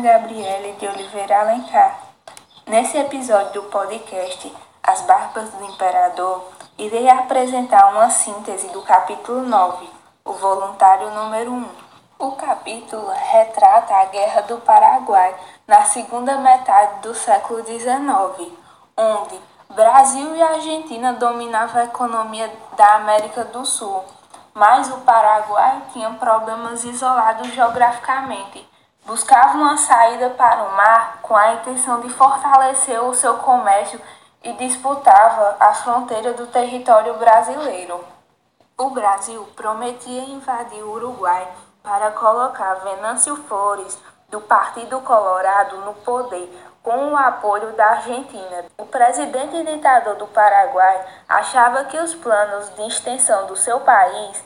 Gabriele de Oliveira Alencar. Nesse episódio do podcast As Barbas do Imperador, irei apresentar uma síntese do capítulo 9, o voluntário número 1. O capítulo retrata a Guerra do Paraguai na segunda metade do século XIX, onde Brasil e Argentina dominavam a economia da América do Sul, mas o Paraguai tinha problemas isolados geograficamente buscava uma saída para o mar com a intenção de fortalecer o seu comércio e disputava a fronteira do território brasileiro. O Brasil prometia invadir o Uruguai para colocar Venâncio Flores, do Partido Colorado, no poder, com o apoio da Argentina. O presidente ditador do Paraguai achava que os planos de extensão do seu país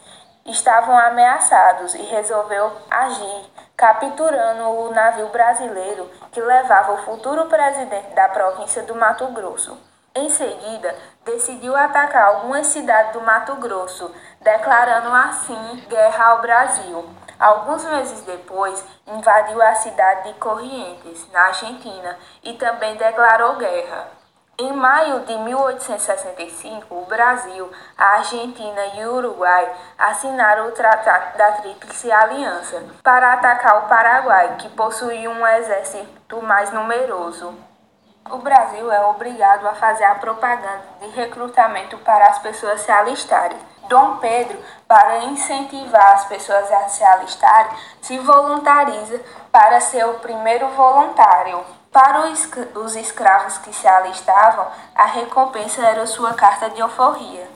estavam ameaçados e resolveu agir capturando o navio brasileiro que levava o futuro presidente da província do Mato Grosso. Em seguida, decidiu atacar algumas cidades do Mato Grosso, declarando assim guerra ao Brasil. Alguns meses depois, invadiu a cidade de Corrientes, na Argentina, e também declarou guerra. Em maio de 1865, o Brasil, a Argentina e o Uruguai assinaram o Tratado da Tríplice Aliança para atacar o Paraguai, que possuía um exército mais numeroso. O Brasil é obrigado a fazer a propaganda de recrutamento para as pessoas se alistarem. Dom Pedro, para incentivar as pessoas a se alistarem, se voluntariza para ser o primeiro voluntário. Para os escravos que se alistavam, a recompensa era sua carta de alforria.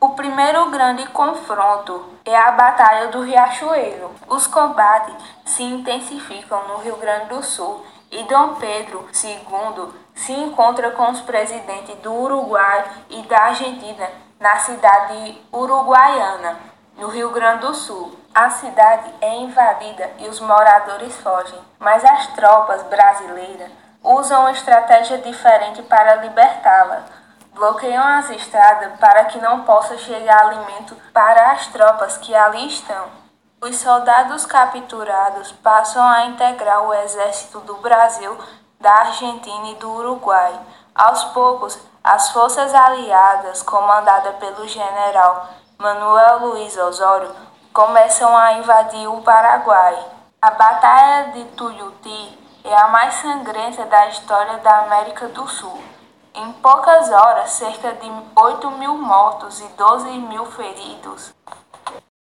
O primeiro grande confronto é a Batalha do Riachuelo. Os combates se intensificam no Rio Grande do Sul e Dom Pedro II se encontra com os presidentes do Uruguai e da Argentina na cidade uruguaiana, no Rio Grande do Sul. A cidade é invadida e os moradores fogem, mas as tropas brasileiras usam uma estratégia diferente para libertá-la. Bloqueiam as estradas para que não possa chegar alimento para as tropas que ali estão. Os soldados capturados passam a integrar o exército do Brasil, da Argentina e do Uruguai. Aos poucos, as forças aliadas, comandadas pelo general Manuel Luiz Osório, começam a invadir o Paraguai. A Batalha de Tuiuti é a mais sangrenta da história da América do Sul. Em poucas horas, cerca de 8 mil mortos e 12 mil feridos.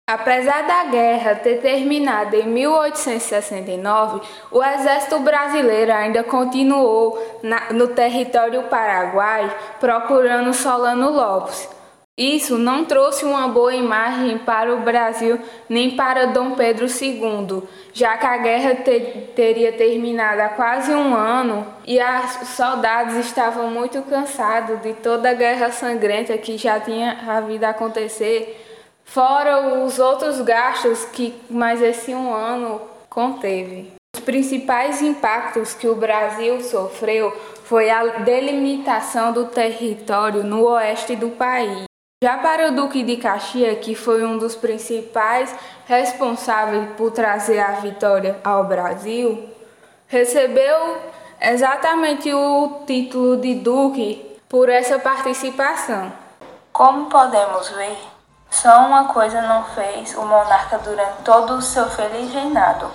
Apesar da guerra ter terminado em 1869, o exército brasileiro ainda continuou na, no território paraguai procurando Solano Lopes, isso não trouxe uma boa imagem para o Brasil nem para Dom Pedro II, já que a guerra te teria terminado há quase um ano e os soldados estavam muito cansados de toda a guerra sangrenta que já tinha havido acontecer, fora os outros gastos que mais esse um ano conteve. Os principais impactos que o Brasil sofreu foi a delimitação do território no oeste do país. Já para o Duque de Caxias, que foi um dos principais responsáveis por trazer a vitória ao Brasil, recebeu exatamente o título de Duque por essa participação. Como podemos ver, só uma coisa não fez o monarca durante todo o seu feliz reinado: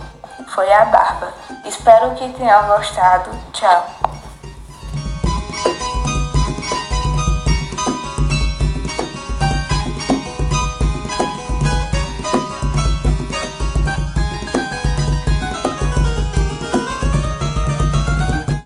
foi a barba. Espero que tenham gostado. Tchau.